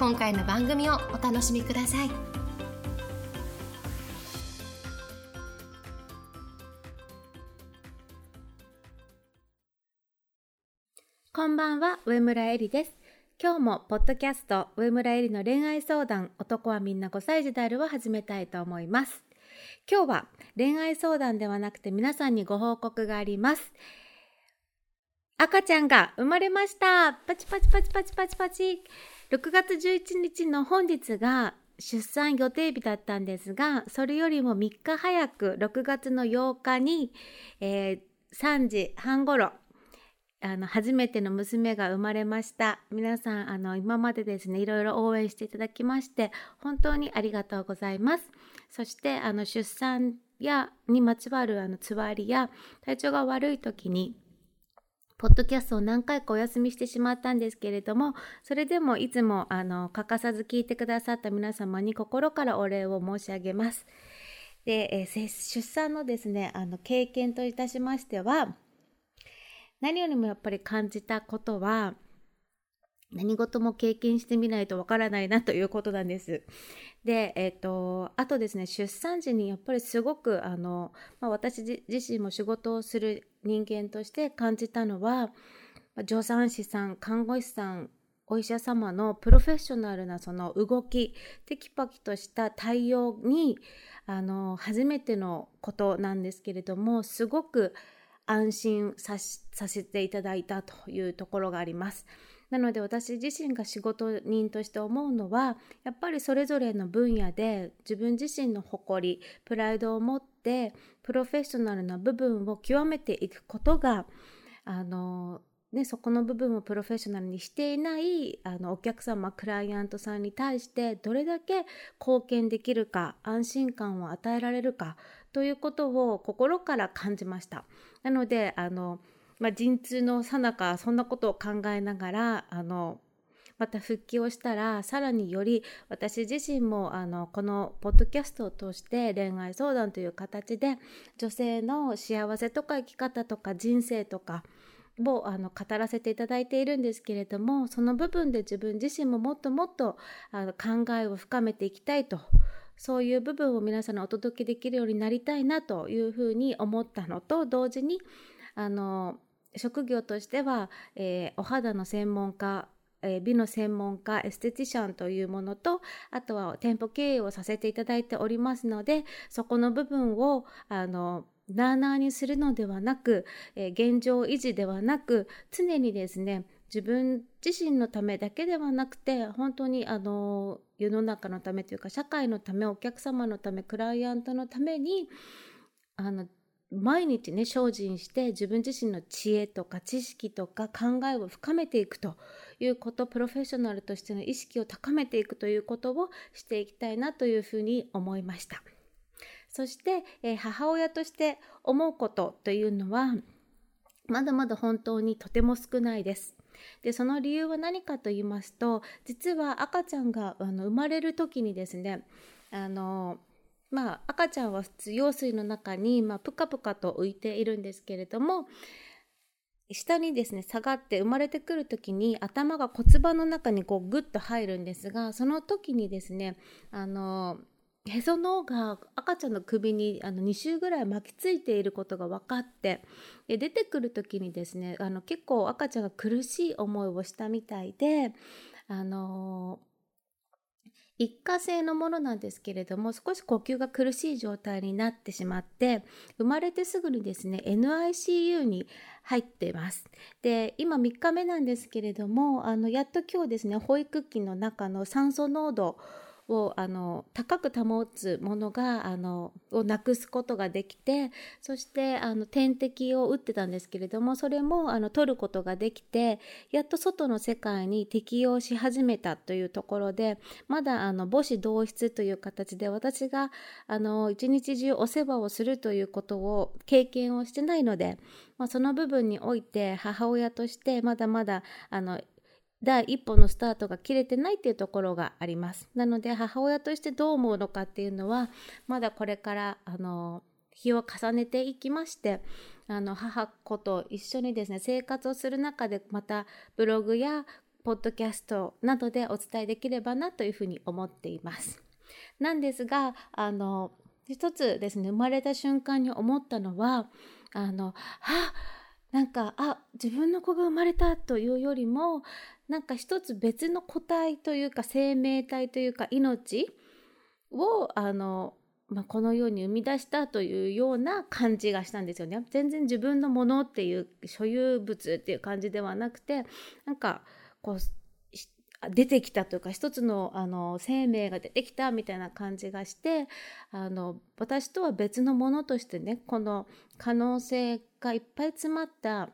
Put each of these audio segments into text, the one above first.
今回の番組をお楽しみくださいこんばんは、上村えりです。今日もポッドキャスト上村えりの恋愛相談男はみんな5歳児であるを始めたいと思います。今日は恋愛相談ではなくて皆さんにご報告があります。赤ちゃんが生まれましたパチパチパチパチパチパチ !6 月11日の本日が出産予定日だったんですが、それよりも3日早く6月の8日に、えー3時半ごろ、あの、初めての娘が生まれました。皆さん、あの、今までですね、いろいろ応援していただきまして、本当にありがとうございます。そして、あの、出産や、にまつわる、あの、つわりや、体調が悪い時に、ポッドキャストを何回かお休みしてしまったんですけれども、それでもいつも、あの、欠かさず聞いてくださった皆様に心からお礼を申し上げます。で、えー出産のですね、あの、経験といたしましては、何よりもやっぱり感じたことは何事も経験してみないとわからないなということなんです。で、えっ、と、あとですね、出産時にやっぱりすごく、あの、まあ、私自身も仕事をする人間として感じたのは、助産師さん、看護師さん、お医者様のプロフェッショナルなその動き、テキパキとした対応に、あの、初めてのことなんですけれども、すごく安心させていただいたというところがあります。なので私自身が仕事人として思うのはやっぱりそれぞれの分野で自分自身の誇りプライドを持ってプロフェッショナルな部分を極めていくことがあのね、そこの部分をプロフェッショナルにしていないあのお客様クライアントさんに対してどれだけ貢献できるか安心感を与えられるかということを心から感じました。なのであの、まあ、陣痛の最中そんなことを考えながらあのまた復帰をしたらさらにより私自身もあのこのポッドキャストを通して恋愛相談という形で女性の幸せとか生き方とか人生とかをあの語らせていただいているんですけれどもその部分で自分自身ももっともっとあの考えを深めていきたいとそういう部分を皆さんにお届けできるようになりたいなというふうに思ったのと同時にあの職業としては、えーお肌の専門家美の専門家エステティシャンというものとあとは店舗経営をさせていただいておりますのでそこの部分をあのなあなあにするのではなく、現状維持ではなく常にですね自分自身のためだけではなくて本当にあの世の中のためというか社会のためお客様のためクライアントのためにあの毎日ね精進して自分自身の知恵とか知識とか考えを深めていくということプロフェッショナルとしての意識を高めていくということをしていきたいなというふうに思いました。そして、えー母親として思うことというのはまだまだ本当にとても少ないです。でその理由は何かと言いますと実は赤ちゃんがあの生まれる時にですねあのまあ赤ちゃんは普通羊水の中に、まあ、ぷかぷかと浮いているんですけれども下にですね下がって生まれてくる時に頭が骨盤の中にこうグッと入るんですがその時にですねあのへその緒が赤ちゃんの首にあの2週ぐらい巻きついていることが分かってで出てくる時にですねあの結構赤ちゃんが苦しい思いをしたみたいであの一過性のものなんですけれども少し呼吸が苦しい状態になってしまって生まれてすぐにですね NICU に入っています。で今3日目なんですけれどもあのやっと今日ですね保育器の中の酸素濃度をあの高く保つものがあのをなくすことができてそしてあの点滴を打ってたんですけれどもそれもあの取ることができてやっと外の世界に適応し始めたというところでまだあの母子同室という形で私があの一日中お世話をするということを経験をしてないので、まあ、その部分において母親としてまだまだあの第一歩のスタートが切れてないっていうところがあります。なので母親としてどう思うのかっていうのはまだこれからあの日を重ねていきましてあの母子と一緒にですね生活をする中でまたブログやポッドキャストなどでお伝えできればなというふうに思っています。なんですがあの一つですね生まれた瞬間に思ったのはあのあなんかあ自分の子が生まれたというよりもなんか一つ別の個体というか生命体というか命をあの、まあ、この世に生み出したというような感じがしたんですよね。全然自分のものっていう所有物っていう感じではなくてなんかこう出てきたというか一つのあの生命が出てきたみたいな感じがしてあの私とは別のものとしてねこの可能性がいっぱい詰まった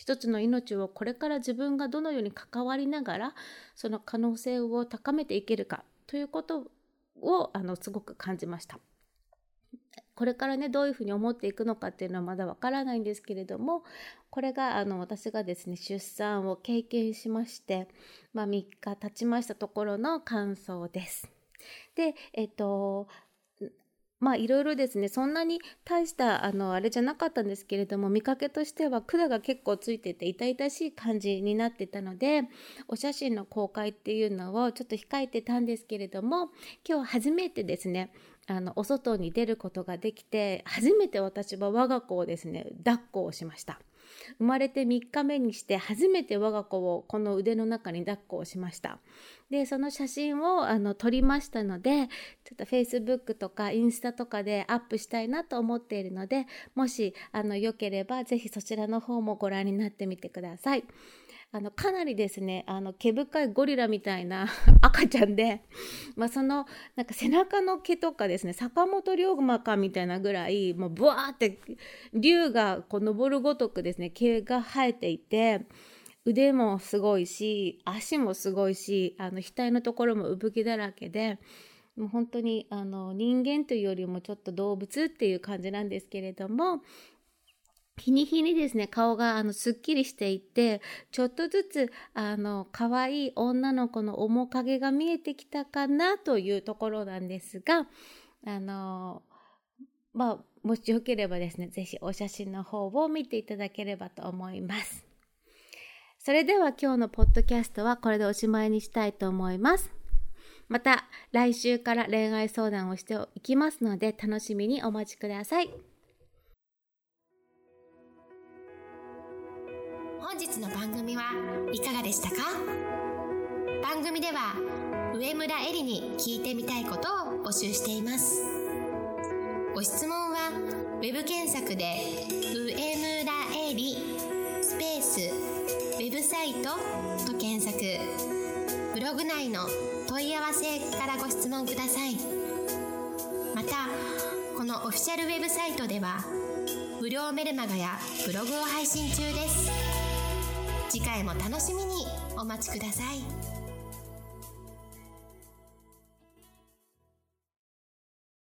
一つの命をこれから自分がどのように関わりながらその可能性を高めていけるかということをあのすごく感じました。これからねどういうふうに思っていくのかっていうのはまだわからないんですけれどもこれがあの私がですね出産を経験しまして、まあ、3日経ちましたところの感想です。でえっとまあいろいろですね。そんなに大したあのあれじゃなかったんですけれども見かけとしては管が結構ついてて痛々しい感じになってたのでお写真の公開っていうのをちょっと控えてたんですけれども今日初めてですねあのお外に出ることができて初めて私は我が子をですね抱っこをしました。生まれて3日目にして初めて我が子をこの腕の中に抱っこをしましたでその写真をあの撮りましたのでちょっと Facebook とかインスタとかでアップしたいなと思っているのでもしあのよければ是非そちらの方もご覧になってみてください。あのかなりですねあの毛深いゴリラみたいな 赤ちゃんで、まあ、そのなんか背中の毛とかですね坂本龍馬かみたいなぐらいもうブワーって竜がこう登るごとくですね毛が生えていて腕もすごいし足もすごいしあの額のところも産毛だらけでもう本当にあの人間というよりもちょっと動物っていう感じなんですけれども日に日にですね、顔があのすっきりしていて、ちょっとずつあの可愛い女の子の面影が見えてきたかなというところなんですが、あの、まあ、もしよければですね、ぜひお写真の方を見ていただければと思います。それでは今日のポッドキャストはこれでおしまいにしたいと思います。また来週から恋愛相談をしていきますので楽しみにお待ちください。本日の番組はいかがでしたか？番組では上村えりに聞いてみたいことを募集していますご質問は web 検索で「上村えり」スペースウェブサイトと検索。ブログ内の問い合わせからご質問ください。またこのオフィシャルウェブサイトでは無料メルマガやブログを配信中です。次回も楽しみにお待ちください。